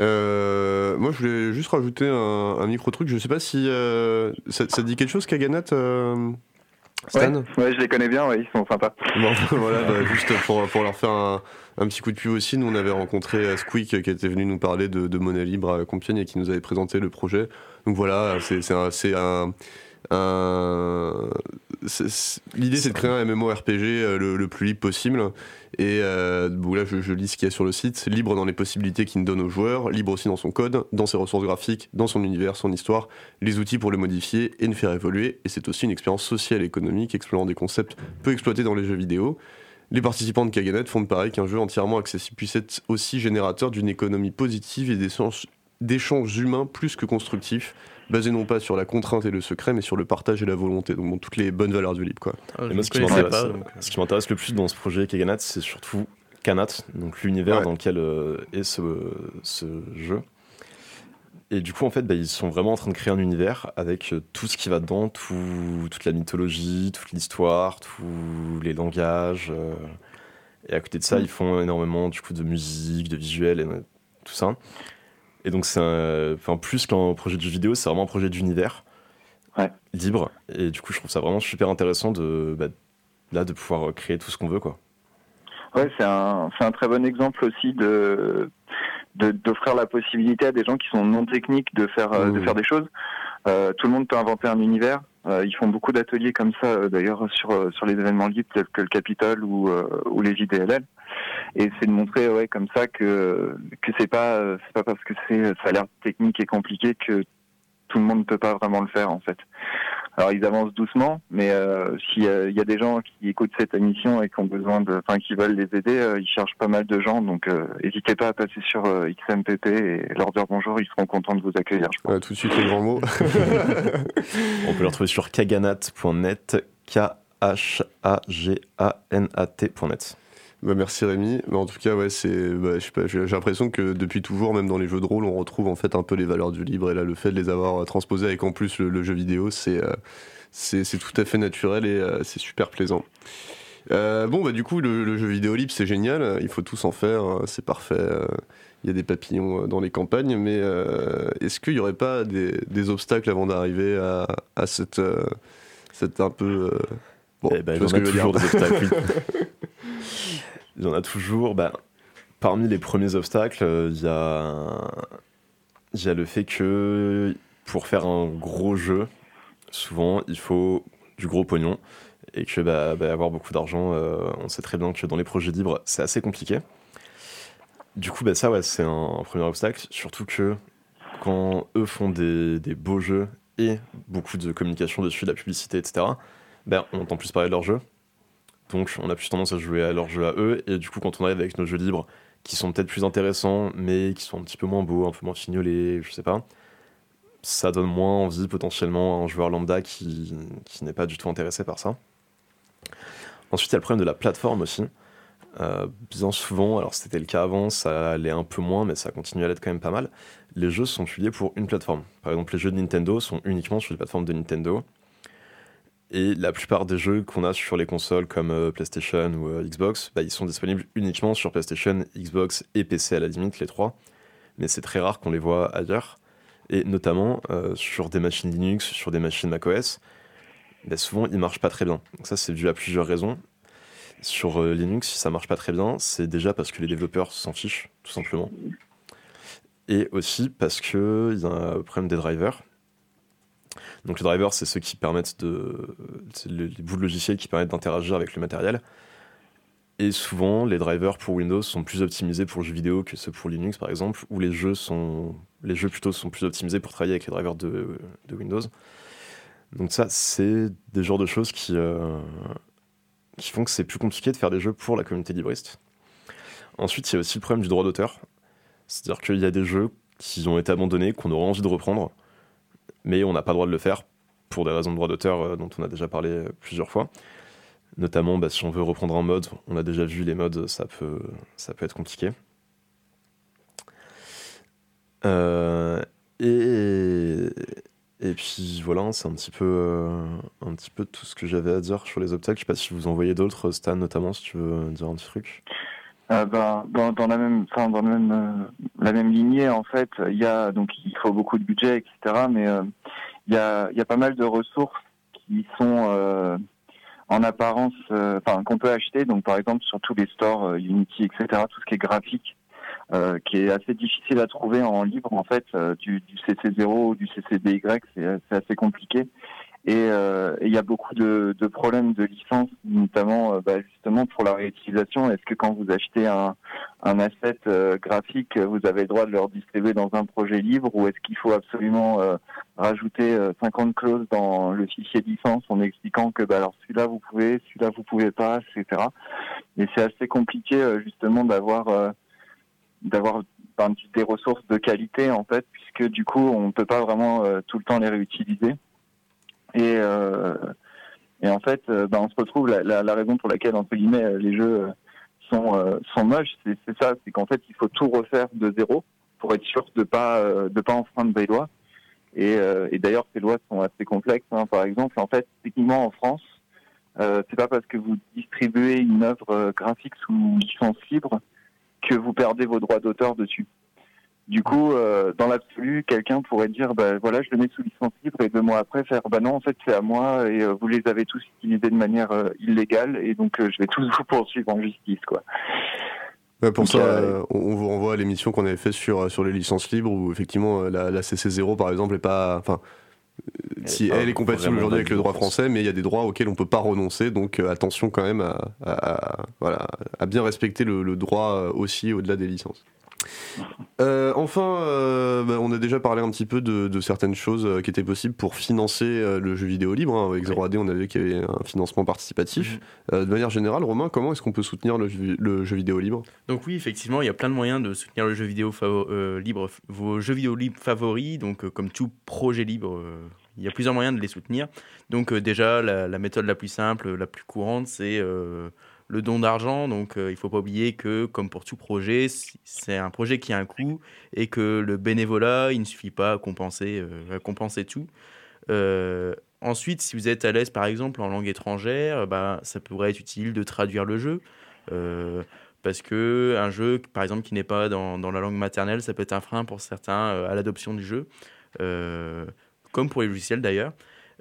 Euh, moi, je voulais juste rajouter un, un micro truc. Je sais pas si euh, ça, ça te dit quelque chose, Kaganat, euh, Stan Ouais, je les connais bien, ouais, ils sont sympas. Bon, voilà, bah, juste pour, pour leur faire un, un petit coup de pub aussi, nous on avait rencontré euh, Squeak euh, qui était venu nous parler de, de monnaie libre à Compiègne et qui nous avait présenté le projet. Donc voilà, c'est un. L'idée c'est de créer un MMORPG euh, le, le plus libre possible. Et euh, là je, je lis ce qu'il y a sur le site. Libre dans les possibilités qu'il donne aux joueurs, libre aussi dans son code, dans ses ressources graphiques, dans son univers, son histoire, les outils pour le modifier et le faire évoluer. Et c'est aussi une expérience sociale et économique explorant des concepts peu exploités dans les jeux vidéo. Les participants de Kaganet font de pareil qu'un jeu entièrement accessible puisse être aussi générateur d'une économie positive et d'échanges humains plus que constructifs, basés non pas sur la contrainte et le secret, mais sur le partage et la volonté. Donc bon, toutes les bonnes valeurs du libre, quoi. Ah, Et moi, ce qui m'intéresse, euh, donc, ce qui m'intéresse le plus dans ce projet Kaganat, c'est surtout Kanat, donc l'univers Ouais. dans lequel euh, est ce, ce jeu. Et du coup, en fait, bah, ils sont vraiment en train de créer un univers avec euh, tout ce qui va dedans, tout- toute la mythologie, toute l'histoire, tous les langages. euh, et à côté de ça, ils font énormément du coup de musique, de visuels et euh, tout ça. Et donc, c'est enfin, plus qu'un projet de jeu vidéo, c'est vraiment un projet d'univers Ouais. libre. Et du coup, je trouve ça vraiment super intéressant de, bah, là, de pouvoir créer tout ce qu'on veut, quoi. Ouais, c'est un, c'est un très bon exemple aussi de d'offrir la possibilité à des gens qui sont non techniques de faire euh, de Mhm. faire des choses. Euh, tout le monde peut inventer un univers. Euh, ils font beaucoup d'ateliers comme ça, d'ailleurs sur sur les événements libres tels que le Capitole ou euh, ou les JDLL. Et c'est de montrer ouais comme ça que que c'est pas euh, c'est pas parce que c'est ça a l'air technique et compliqué que tout le monde ne peut pas vraiment le faire en fait. Alors ils avancent doucement, mais euh, s'il y, a- y a des gens qui écoutent cette émission et qui ont besoin de, enfin qui veulent les aider, euh, ils cherchent pas mal de gens, donc euh, n'hésitez pas à passer sur euh, XMPP et leur dire bonjour, ils seront contents de vous accueillir. Je pense. Ouais, tout de suite les grands mots. On peut le retrouver sur kaganat.net, K-H-A-G-A-N-A-T.net. Bah, merci Rémi. Mais en tout cas, ouais, c'est, bah, j'ai l'impression que depuis toujours, même dans les jeux de rôle, on retrouve en fait un peu les valeurs du libre. Et là, le fait de les avoir euh, transposées avec en plus le, le jeu vidéo, c'est, euh, c'est, tout à fait naturel et euh, c'est super plaisant. Euh, bon, bah du coup, le, le jeu vidéo libre, c'est génial. Il faut tous en faire. euh, C'est parfait. Il y a des papillons dans les campagnes, mais est-ce qu'il n'y aurait pas des, des obstacles avant d'arriver à, à cette, cette un peu bon, Eh ben, tu il y vois en ce a que toujours des obstacles. il y en a toujours. bah, parmi les premiers obstacles, euh, il y, a, le fait que pour faire un gros jeu, souvent il faut du gros pognon. Et que bah, bah, avoir beaucoup d'argent, euh, on sait très bien que dans les projets libres, c'est assez compliqué. Du coup, bah, ça, ouais, c'est un, un premier obstacle. Surtout que quand eux font des, des beaux jeux et beaucoup de communication dessus, de la publicité, etc., ben, on entend plus parler de leur jeu. Donc on a plus tendance à jouer à leur jeu à eux. Et du coup, quand on arrive avec nos jeux libres, qui sont peut-être plus intéressants, mais qui sont un petit peu moins beaux, un peu moins fignolés, je sais pas, ça donne moins envie potentiellement à un joueur lambda qui, qui n'est pas du tout intéressé par ça. Ensuite, il y a le problème de la plateforme aussi. Euh, bien souvent, alors c'était le cas avant, ça allait un peu moins, mais ça continue à l'être quand même pas mal. Les jeux sont publiés pour une plateforme. Par exemple, les jeux de Nintendo sont uniquement sur les plateformes de Nintendo. Et la plupart des jeux qu'on a sur les consoles comme euh, PlayStation ou euh, Xbox, bah, ils sont disponibles uniquement sur PlayStation, Xbox et PC à la limite, les trois. Mais c'est très rare qu'on les voit ailleurs. Et notamment euh, sur des machines Linux, sur des machines macOS, bah, souvent ils marchent pas très bien. Donc ça c'est dû à plusieurs raisons. Sur Linux, si ça marche pas très bien, c'est déjà parce que les développeurs s'en fichent, tout simplement. Et aussi parce qu'il y a un problème des drivers. Donc les drivers, c'est ceux qui permettent de. C'est les bouts de logiciel qui permettent d'interagir avec le matériel. Et souvent, les drivers pour Windows sont plus optimisés pour le jeu vidéo que ceux pour Linux, par exemple, où les jeux sont. Les jeux plutôt sont plus optimisés pour travailler avec les drivers de, de Windows. Donc ça, c'est des genres de choses qui, euh, qui font que c'est plus compliqué de faire des jeux pour la communauté libriste. Ensuite, il y a aussi le problème du droit d'auteur. C'est-à-dire qu'il y a des jeux qui ont été abandonnés, qu'on aurait envie de reprendre, mais on n'a pas le droit de le faire pour des raisons de droit d'auteur euh, dont on a déjà parlé euh, plusieurs fois. Notamment, bah, si on veut reprendre un mode, on a déjà vu les modes, ça peut, ça peut être compliqué. Euh, et, et puis voilà, c'est un petit peu, un petit peu tout ce que j'avais à dire sur les obstacles. Je sais pas si vous en voyez d'autres, Stan notamment, si tu veux dire un petit truc. Euh, ben, dans, dans, la même, enfin, dans la même, euh, la même lignée, en fait, il y a donc il faut beaucoup de budget, etc. Mais euh, il y a, il y a pas mal de ressources qui sont en apparence, enfin, qu'on peut acheter. Donc, par exemple, sur tous les stores Unity, etc. Tout ce qui est graphique, qui est assez difficile à trouver en libre, en fait, du, du CC0 ou du CCDY, c'est assez compliqué. Euh, et il y a beaucoup de, de, problèmes de licence, notamment euh, bah, justement pour la réutilisation. Est-ce que quand vous achetez un, un asset euh, graphique, vous avez le droit de le redistribuer dans un projet libre ou est-ce qu'il faut absolument rajouter 50 clauses dans le fichier licence en expliquant que bah, alors celui-là vous pouvez, celui-là vous pouvez pas, etc. Et c'est assez compliqué justement d'avoir d'avoir ben, des ressources de qualité en fait, puisque du coup on ne peut pas vraiment tout le temps les réutiliser. Et, euh, et en fait, euh, bah, on se retrouve, la, raison pour laquelle, entre guillemets, euh, les jeux sont, sont moches, c'est ça, c'est qu'en fait, il faut tout refaire de zéro pour être sûr de pas de pas enfreindre des lois. Et, et d'ailleurs, ces lois sont assez complexes. Hein. Par exemple, en fait, techniquement en France, euh, c'est pas parce que vous distribuez une œuvre graphique sous licence libre que vous perdez vos droits d'auteur dessus. Du coup, euh, dans l'absolu, quelqu'un pourrait dire, bah, voilà, je le mets sous licence libre et deux mois après faire, bah non, en fait, c'est à moi et euh, vous les avez tous utilisés de manière euh, illégale et donc je vais tous vous poursuivre en justice, quoi. pour ça, on vous renvoie à l'émission qu'on avait fait sur, sur les licences libres où effectivement la, la CC0 par exemple est pas, enfin, si elle est compatible aujourd'hui avec le droit français, mais il y a des droits auxquels on peut pas renoncer, donc attention quand même à, à, voilà, à bien respecter le, le droit aussi au-delà des licences. Euh, enfin, euh, bah, on a déjà parlé un petit peu de, certaines choses euh, qui étaient possibles pour financer le jeu vidéo libre. Hein. Avec 0AD, on a vu qu'il y avait un financement participatif. Mhm. de manière générale, Romain, comment est-ce qu'on peut soutenir le, jeu vidéo libre? Donc oui, effectivement, il y a plein de moyens de soutenir le jeu vidéo libre, vos jeux vidéo libres favoris. Donc comme tout projet libre, il y a plusieurs moyens de les soutenir. Donc déjà, la, la, méthode la plus simple, la plus courante, c'est le don d'argent. Donc, euh, il ne faut pas oublier que, comme pour tout projet, c'est un projet qui a un coût et que le bénévolat, il ne suffit pas à compenser, euh, à compenser tout. Euh, ensuite, si vous êtes à l'aise, par exemple, en langue étrangère, bah, ça pourrait être utile de traduire le jeu. parce que un jeu, par exemple, qui n'est pas dans, dans, la langue maternelle, ça peut être un frein pour certains à l'adoption du jeu, comme pour les logiciels d'ailleurs.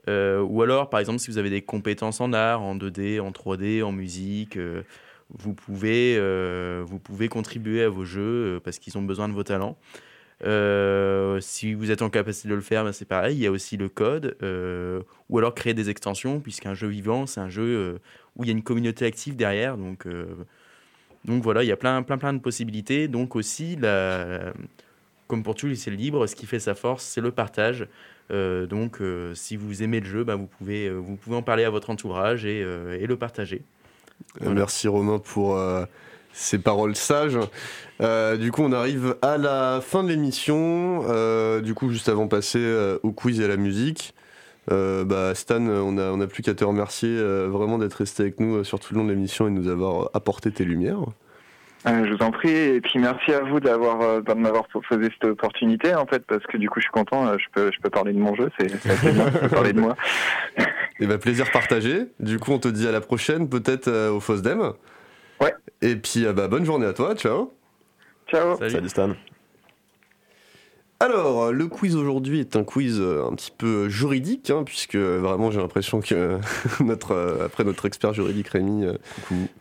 Euh, ou alors, par exemple, si vous avez des compétences en art, en 2D, en 3D, en musique, euh, vous, pouvez, euh, vous pouvez contribuer à vos jeux parce qu'ils ont besoin de vos talents. si vous êtes en capacité de le faire, ben c'est pareil. Il y a aussi le code, ou alors créer des extensions, puisqu'un jeu vivant, c'est un jeu où il y a une communauté active derrière. Donc, voilà, il y a plein, plein, plein de possibilités. Donc aussi, comme pour tout lycée libre, ce qui fait sa force, c'est le partage. Euh, donc, euh, si vous aimez le jeu, bah, vous, pouvez, euh, vous pouvez en parler à votre entourage et, et le partager. Merci Romain pour ces paroles sages. du coup, on arrive à la fin de l'émission. du coup, juste avant de passer au quiz et à la musique, bah, Stan, on n'a on a plus qu'à te remercier vraiment d'être resté avec nous sur tout le long de l'émission et de nous avoir apporté tes lumières. Euh, je vous en prie, et puis merci à vous d'avoir euh, de m'avoir proposé cette opportunité en fait, parce que du coup je suis content, euh, je peux je peux parler de mon jeu, c'est bien, je peux parler de moi. et eh ben plaisir partagé. Du coup on te dit à la prochaine, peut-être au Fosdem. Ouais. Et puis bah, bonne journée à toi, ciao. Ciao. Salut Stan. Alors, le quiz aujourd'hui est un quiz euh, un petit peu juridique, hein, puisque vraiment j'ai l'impression que notre, euh, après notre expert juridique Rémi,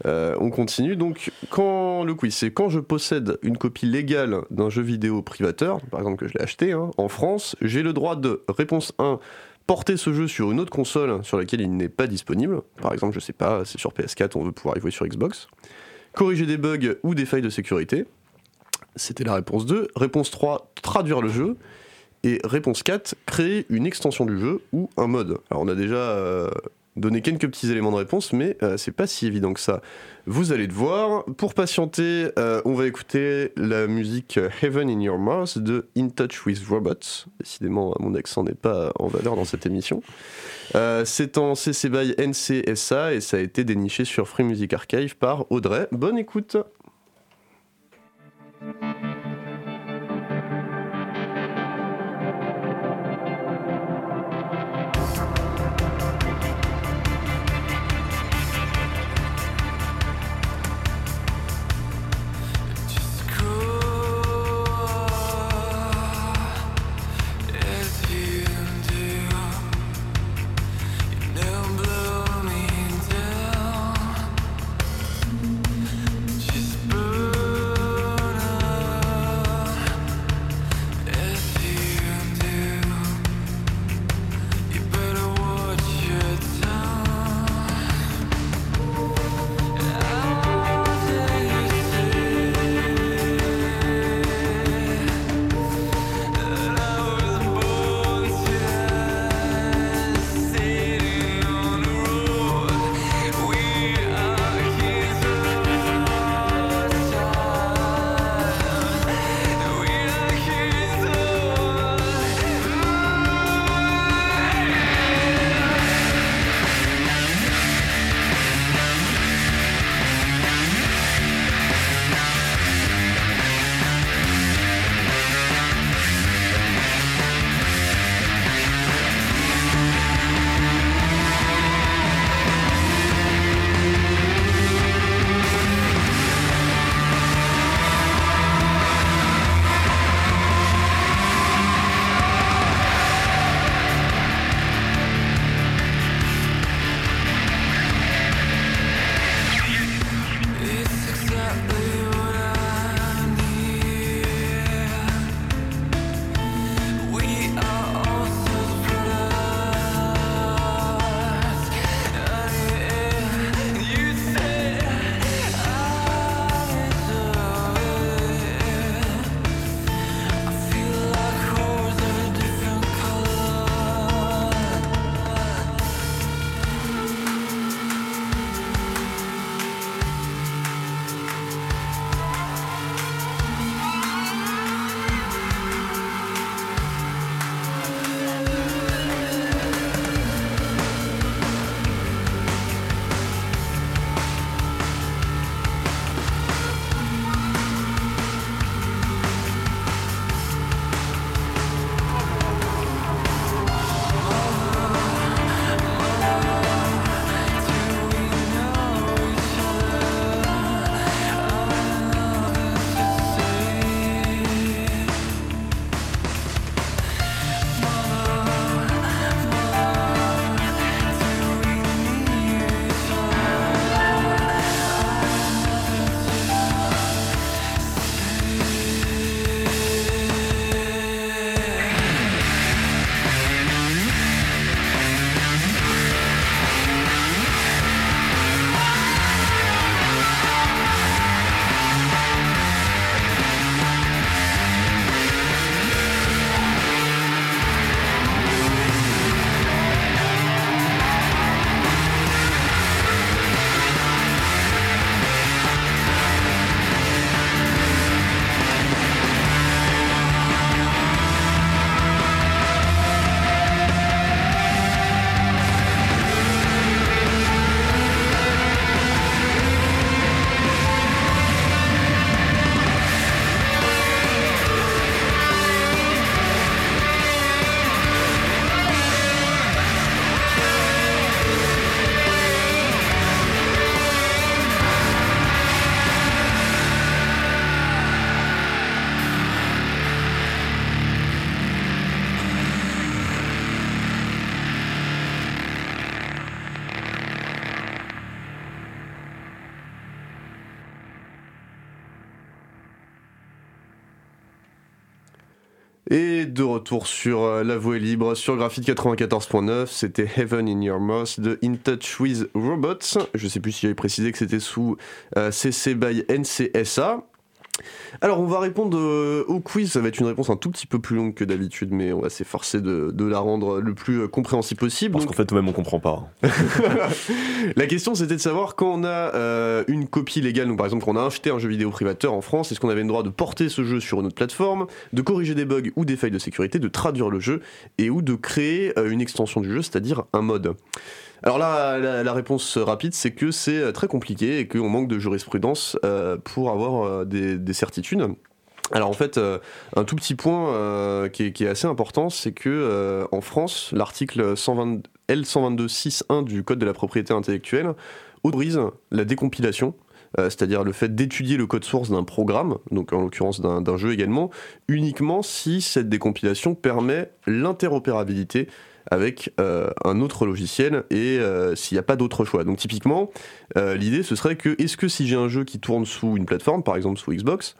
euh, on continue. Donc, quand le quiz, c'est quand je possède une copie légale d'un jeu vidéo privateur, par exemple que je l'ai acheté hein, en France, j'ai le droit de réponse 1 porter ce jeu sur une autre console sur laquelle il n'est pas disponible. Par exemple, je sais pas, c'est sur PS4, on veut pouvoir y jouer sur Xbox. Corriger des bugs ou des failles de sécurité. C'était la réponse 2. Réponse 3, traduire le jeu. Et réponse 4, créer une extension du jeu ou un mode. Alors on a déjà euh, donner quelques petits éléments de réponse, mais euh, c'est pas si évident que ça. Vous allez le voir. Pour patienter, euh, on va écouter la musique Heaven in Your Mouth de In Touch with Robots. Décidément, mon accent n'est pas en valeur dans cette émission. Euh, c'est en CC by NCSA et ça a été déniché sur Free Music Archive par Audrey. Bonne écoute! Thank you. Et de retour sur euh, La Voix est libre sur Graphite 94.9, c'était Heaven in Your Mouth de In Touch with Robots. Je sais plus si j'avais précisé que c'était sous euh, CC by NCSA. Alors, on va répondre euh, au quiz. Ça va être une réponse un tout petit peu plus longue que d'habitude, mais on va s'efforcer de, de la rendre le plus euh, compréhensible possible. Parce qu'en fait, nous-mêmes, on comprend pas. la question, c'était de savoir quand on a euh, une copie légale, donc par exemple, quand on a acheté un jeu vidéo privateur en France, est-ce qu'on avait le droit de porter ce jeu sur une autre plateforme, de corriger des bugs ou des failles de sécurité, de traduire le jeu et ou de créer une extension du jeu, c'est-à-dire un mode? Alors là, la, réponse rapide, c'est que c'est euh, très compliqué et qu'on manque de jurisprudence euh, pour avoir euh, des, des certitudes. Alors en fait, un tout petit point qui, est, assez important, c'est que en France, l'article 120 L122.6.1 du Code de la propriété intellectuelle autorise la décompilation, c'est-à-dire le fait d'étudier le code source d'un programme, donc en l'occurrence d'un jeu également, uniquement si cette décompilation permet l'interopérabilité avec euh, un autre logiciel et euh, s'il n'y a pas d'autre choix. Donc typiquement, euh, l'idée ce serait que est-ce que si j'ai un jeu qui tourne sous une plateforme, par exemple sous Xbox,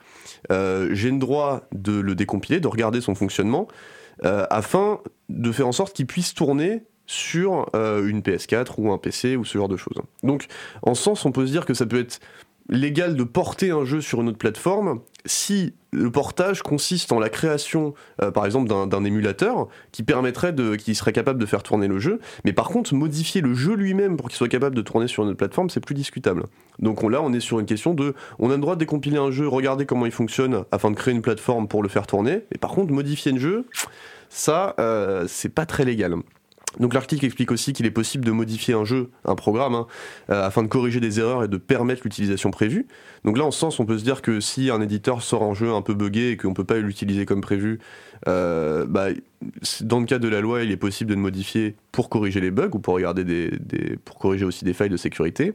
j'ai le droit de le décompiler, de regarder son fonctionnement, afin de faire en sorte qu'il puisse tourner sur une PS4 ou un PC ou ce genre de choses. Donc en sens, on peut se dire que ça peut être légal de porter un jeu sur une autre plateforme si le portage consiste en la création, euh, par exemple, d'un- émulateur qui permettrait de, qui serait capable de faire tourner le jeu. Mais par contre, modifier le jeu lui-même pour qu'il soit capable de tourner sur une autre plateforme, c'est plus discutable. Donc on, là, on est sur une question de, on a le droit de décompiler un jeu, regarder comment il fonctionne afin de créer une plateforme pour le faire tourner. Mais par contre, modifier un jeu, ça, euh, c'est pas très légal. Donc l'article explique aussi qu'il est possible de modifier un jeu, un programme, hein, euh, afin de corriger des erreurs et de permettre l'utilisation prévue. Donc là, en ce sens, on peut se dire que si un éditeur sort un jeu un peu buggé et qu'on peut pas l'utiliser comme prévu, euh, bah, dans le cas de la loi, il est possible de le modifier pour corriger les bugs ou pour regarder pour corriger aussi des failles de sécurité.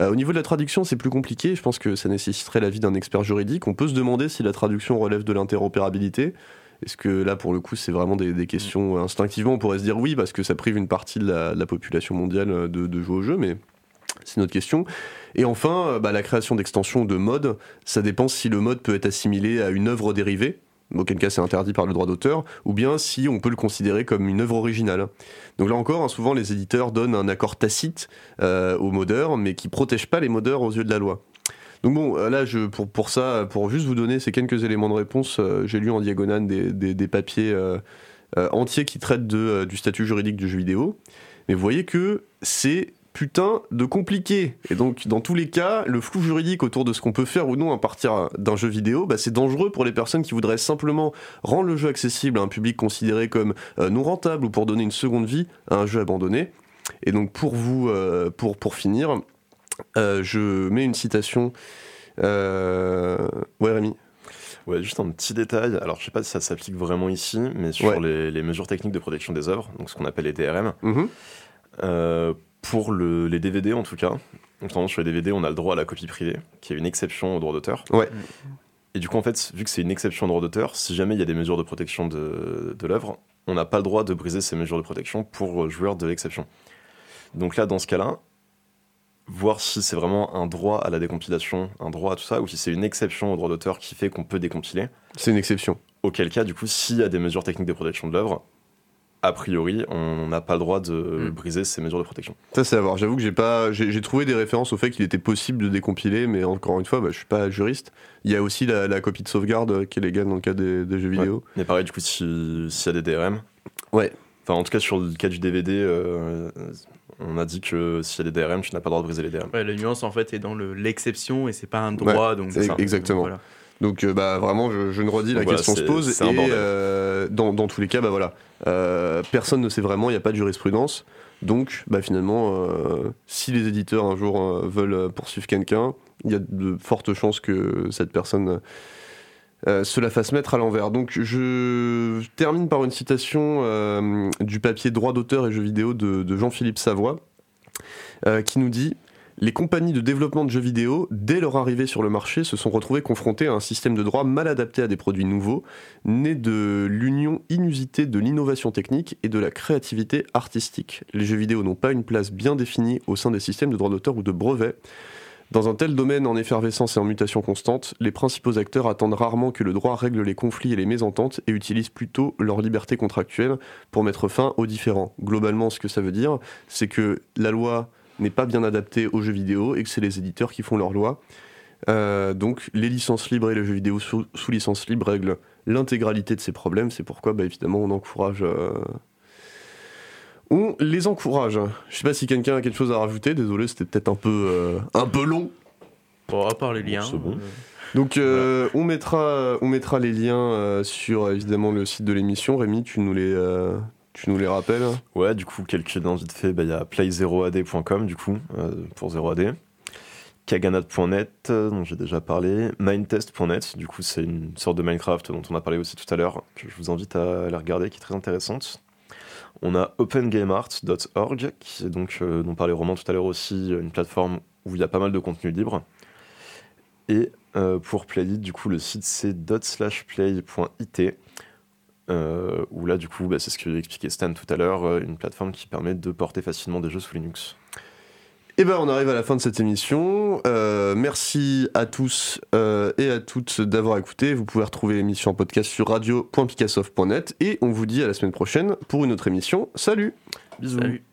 Euh, au niveau de la traduction, c'est plus compliqué. Je pense que ça nécessiterait l'avis d'un expert juridique. On peut se demander si la traduction relève de l'interopérabilité. Est-ce que là, pour le coup, c'est vraiment des, questions instinctivement On pourrait se dire oui, parce que ça prive une partie de la, population mondiale euh, de, jouer au jeu, mais c'est notre question. Et enfin, euh, bah, la création d'extensions de modes, ça dépend si le mode peut être assimilé à une œuvre dérivée, auquel cas c'est interdit par le droit d'auteur, ou bien si on peut le considérer comme une œuvre originale. Donc là encore, hein, souvent les éditeurs donnent un accord tacite euh, aux modeurs, mais qui protège pas les modeurs aux yeux de la loi. Donc bon, euh, là, je, pour, pour ça, pour juste vous donner ces quelques éléments de réponse, euh, j'ai lu en diagonale des, des- papiers euh, entiers qui traitent de, du statut juridique du jeu vidéo. Mais vous voyez que c'est putain de compliqué. Et donc, dans tous les cas, le flou juridique autour de ce qu'on peut faire ou non à partir d'un jeu vidéo, bah, c'est dangereux pour les personnes qui voudraient simplement rendre le jeu accessible à un public considéré comme non rentable ou pour donner une seconde vie à un jeu abandonné. Et donc, pour vous, pour, pour finir, euh, je mets une citation. Euh... Ouais, Rémi. Ouais, juste un petit détail. Alors, je sais pas si ça s'applique vraiment ici, mais sur Ouais. les, les mesures techniques de protection des œuvres, donc ce qu'on appelle les DRM, Mhm. euh, pour le- les DVD en tout cas, notamment sur les DVD, on a le droit à la copie privée, qui est une exception au droit d'auteur. Ouais. Et du coup, en fait, vu que c'est une exception au droit d'auteur, si jamais il y a des mesures de protection de, de l'œuvre, on n'a pas le droit de briser ces mesures de protection pour joueurs de l'exception. Donc là, dans ce cas-là, voir si c'est vraiment un droit à la décompilation, un droit à tout ça, ou si c'est une exception au droit d'auteur qui fait qu'on peut décompiler. C'est une exception. Auquel cas, du coup, s'il y a des mesures techniques de protection de l'œuvre, a priori, on n'a pas le droit de Mm. briser ces mesures de protection. Ça, c'est à voir. J'avoue que j'ai pas, j'ai trouvé des références au fait qu'il était possible de décompiler, mais encore une fois, bah, je suis pas juriste. Il y a aussi la, la copie de sauvegarde euh, qui est légale dans le cas des, des jeux vidéo. Mais pareil, du coup, si- s'il y a des DRM, Ouais. enfin, en tout cas, sur le cas du DVD, euh, on a dit que s'il y a des DRM, tu n'as pas le droit de briser les DRM. Ouais, la nuance en fait est dans le- l'exception et c'est pas un droit. donc ça. exactement. Voilà. Donc euh, bah vraiment, je, je ne redis, la Donc voilà, question se pose et euh, dans, dans tous les cas, bah voilà, euh, personne ne sait vraiment, il n'y a pas de jurisprudence. Donc bah finalement, si les éditeurs un jour veulent poursuivre quelqu'un, il y a de fortes chances que cette personne euh, se la fasse mettre à l'envers. Donc je termine par une citation euh, du papier droit d'auteur et jeux vidéo de, de Jean-Philippe Savoie, euh, qui nous dit les compagnies de développement de jeux vidéo, dès leur arrivée sur le marché, se sont retrouvées confrontées à un système de droit mal adapté à des produits nouveaux, né de l'union inusitée de l'innovation technique et de la créativité artistique. Les jeux vidéo n'ont pas une place bien définie au sein des systèmes de droit d'auteur ou de brevets. Dans un tel domaine en effervescence et en mutation constante, les principaux acteurs attendent rarement que le droit règle les conflits et les mésententes et utilisent plutôt leur liberté contractuelle pour mettre fin aux différends. Globalement, ce que ça veut dire, c'est que la loi n'est pas bien adaptée aux jeux vidéo et que c'est les éditeurs qui font leur loi. donc les licences libres et les jeux vidéo sous, licence libre règlent l'intégralité de ces problèmes. C'est pourquoi bah, évidemment on encourage on les encourage. Je sais pas si quelqu'un a quelque chose à rajouter. Désolé, c'était peut-être un peu un peu long. Bon, à part les liens. bon. Donc euh, on, mettra, on mettra les liens euh, sur évidemment le site de l'émission. Rémi, tu nous les, euh, tu nous les rappelles? Ouais, du coup, quelques liens vite fait. Bah, il y a play0ad.com du coup, pour 0ad. Kaganat.net, dont j'ai déjà parlé. Mindtest.net, du coup, c'est une sorte de Minecraft dont on a parlé aussi tout à l'heure, que je vous invite à aller regarder, qui est très intéressante. On a opengameart.org, qui est donc, dont parlait Romain tout à l'heure aussi, une plateforme où il y a pas mal de contenu libre. Et euh, pour Playit, du coup, le site c'est dot/play.it. Euh, où là, du coup, bah, c'est ce que expliqué Stan tout à l'heure, euh, une plateforme qui permet de porter facilement des jeux sous Linux. Et eh ben, on arrive à la fin de cette émission. merci à tous et à toutes d'avoir écouté. Vous pouvez retrouver l'émission en podcast sur radio.picassoft.net et on vous dit à la semaine prochaine pour une autre émission. Salut Bisous. Salut.